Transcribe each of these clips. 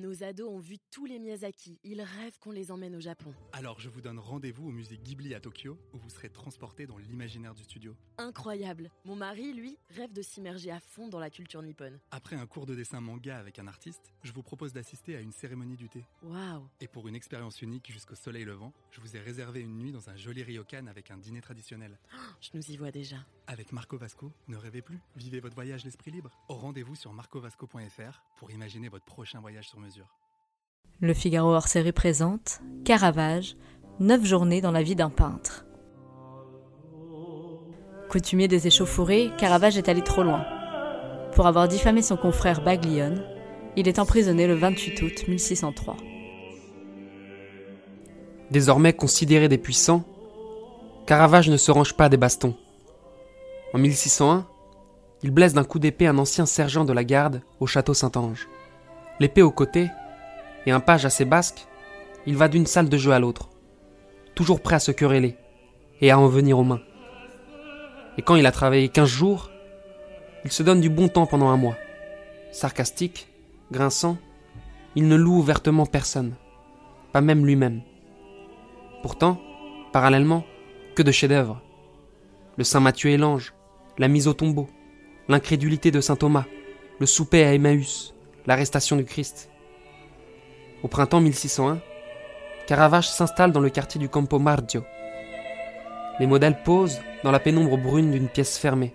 Nos ados ont vu tous les Miyazaki. Ils rêvent qu'on les emmène au Japon. Alors je vous donne rendez-vous au musée Ghibli à Tokyo où vous serez transporté dans l'imaginaire du studio. Incroyable. Mon mari, lui, rêve de s'immerger à fond dans la culture nippone. Après un cours de dessin manga avec un artiste, je vous propose d'assister à une cérémonie du thé. Waouh. Et pour une expérience unique jusqu'au soleil levant, je vous ai réservé une nuit dans un joli ryokan avec un dîner traditionnel. Je nous y vois déjà. Avec Marco Vasco, ne rêvez plus, vivez votre voyage l'esprit libre. Au rendez-vous sur marcovasco.fr pour imaginer votre prochain voyage sur mesure. Le Figaro hors série présente Caravage, 9 journées dans la vie d'un peintre. Coutumier des échauffourées, Caravage est allé trop loin. Pour avoir diffamé son confrère Baglione, il est emprisonné le 28 août 1603. Désormais considéré des puissants, Caravage ne se range pas des bastons. En 1601, il blesse d'un coup d'épée un ancien sergent de la garde au château Saint-Ange. L'épée au côté, et un page assez basque, il va d'une salle de jeu à l'autre, toujours prêt à se quereller et à en venir aux mains. Et quand il a travaillé quinze jours, il se donne du bon temps pendant un mois. Sarcastique, grinçant, il ne loue ouvertement personne, pas même lui-même. Pourtant, parallèlement, que de chefs-d'œuvre. Le Saint Matthieu et l'ange, la mise au tombeau, l'incrédulité de Saint Thomas, le souper à Emmaüs, l'arrestation du Christ. Au printemps 1601, Caravage s'installe dans le quartier du Campo Mardio. Les modèles posent dans la pénombre brune d'une pièce fermée,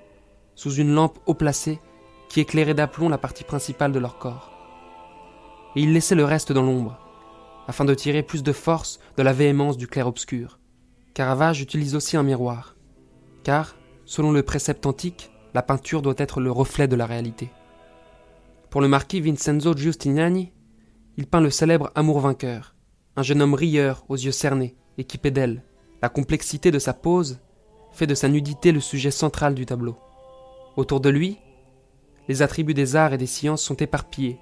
sous une lampe haut placée qui éclairait d'aplomb la partie principale de leur corps. Et il laissait le reste dans l'ombre, afin de tirer plus de force de la véhémence du clair-obscur. Caravage utilise aussi un miroir, car, selon le précepte antique, la peinture doit être le reflet de la réalité. Pour le marquis Vincenzo Giustiniani, il peint le célèbre Amour vainqueur, un jeune homme rieur aux yeux cernés, équipé d'ailes. La complexité de sa pose fait de sa nudité le sujet central du tableau. Autour de lui, les attributs des arts et des sciences sont éparpillés,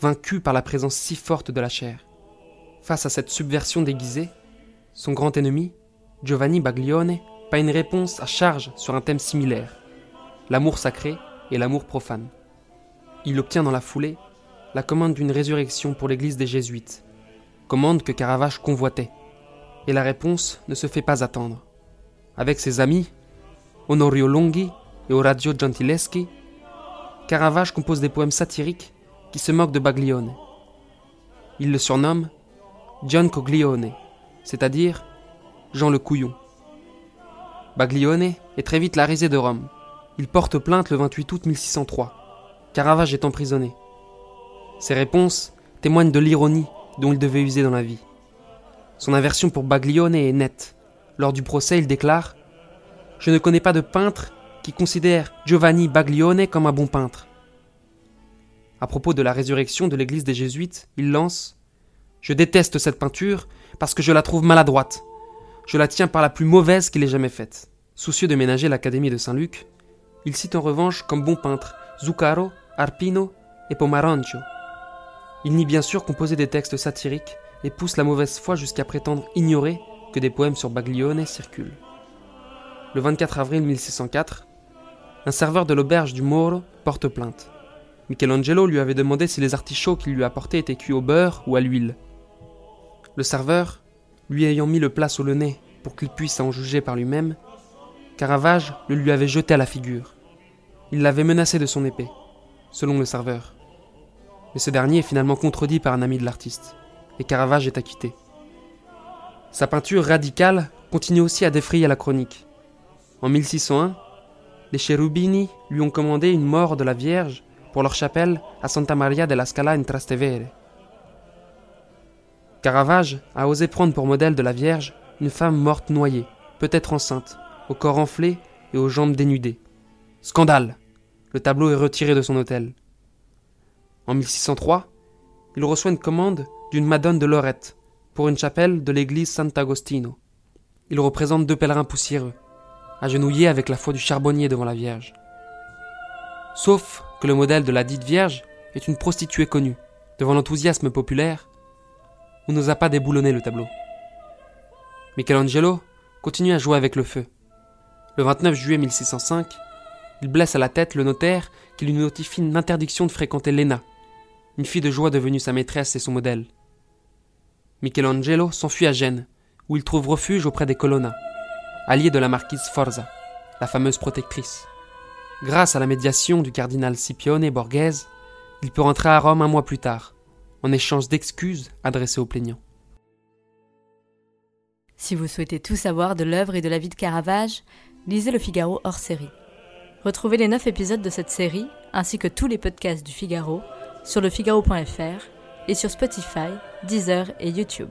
vaincus par la présence si forte de la chair. Face à cette subversion déguisée, son grand ennemi, Giovanni Baglione, peint une réponse à charge sur un thème similaire, l'amour sacré et l'amour profane. Il obtient dans la foulée la commande d'une résurrection pour l'église des Jésuites, commande que Caravage convoitait. Et la réponse ne se fait pas attendre. Avec ses amis, Honorio Longhi et Orazio Gentileschi, Caravage compose des poèmes satiriques qui se moquent de Baglione. Il le surnomme Gian Coglione, c'est-à-dire Jean le Couillon. Baglione est très vite la risée de Rome. Il porte plainte le 28 août 1603. Caravage est emprisonné. Ses réponses témoignent de l'ironie dont il devait user dans la vie. Son aversion pour Baglione est nette. Lors du procès, il déclare Je ne connais pas de peintre qui considère Giovanni Baglione comme un bon peintre. À propos de la résurrection de l'église des Jésuites, il lance Je déteste cette peinture parce que je la trouve maladroite. Je la tiens par la plus mauvaise qu'il ait jamais faite. Soucieux de ménager l'Académie de Saint-Luc, il cite en revanche comme bon peintre Zuccaro, Arpino et Pomarancio. Il nie bien sûr composer des textes satiriques et pousse la mauvaise foi jusqu'à prétendre ignorer que des poèmes sur Baglione circulent. Le 24 avril 1604, un serveur de l'auberge du Moro porte plainte. Michelangelo lui avait demandé si les artichauts qu'il lui apportait étaient cuits au beurre ou à l'huile. Le serveur, lui ayant mis le plat sous le nez pour qu'il puisse en juger par lui-même, Caravage le lui avait jeté à la figure. Il l'avait menacé de son épée, selon le serveur. Mais ce dernier est finalement contredit par un ami de l'artiste, et Caravage est acquitté. Sa peinture radicale continue aussi à défrayer la chronique. En 1601, les Cherubini lui ont commandé une mort de la Vierge pour leur chapelle à Santa Maria della Scala in Trastevere. Caravage a osé prendre pour modèle de la Vierge une femme morte noyée, peut-être enceinte, au corps enflé et aux jambes dénudées. Scandale Le tableau est retiré de son hôtel. En 1603, il reçoit une commande d'une Madone de Lorette pour une chapelle de l'église Sant'Agostino. Il représente deux pèlerins poussiéreux, agenouillés avec la foi du charbonnier devant la Vierge. Sauf que le modèle de la dite Vierge est une prostituée connue. Devant l'enthousiasme populaire, on n'osa pas déboulonner le tableau. Michelangelo continue à jouer avec le feu. Le 29 juillet 1605, il blesse à la tête le notaire qui lui notifie une interdiction de fréquenter l'ENA, une fille de joie devenue sa maîtresse et son modèle. Michelangelo s'enfuit à Gênes, où il trouve refuge auprès des Colonna, alliés de la marquise Forza, la fameuse protectrice. Grâce à la médiation du cardinal Scipione Borghese, il peut rentrer à Rome un mois plus tard, en échange d'excuses adressées aux plaignants. Si vous souhaitez tout savoir de l'œuvre et de la vie de Caravage, lisez Le Figaro hors série. Retrouvez les 9 épisodes de cette série, ainsi que tous les podcasts du Figaro, sur lefigaro.fr et sur Spotify, Deezer et YouTube.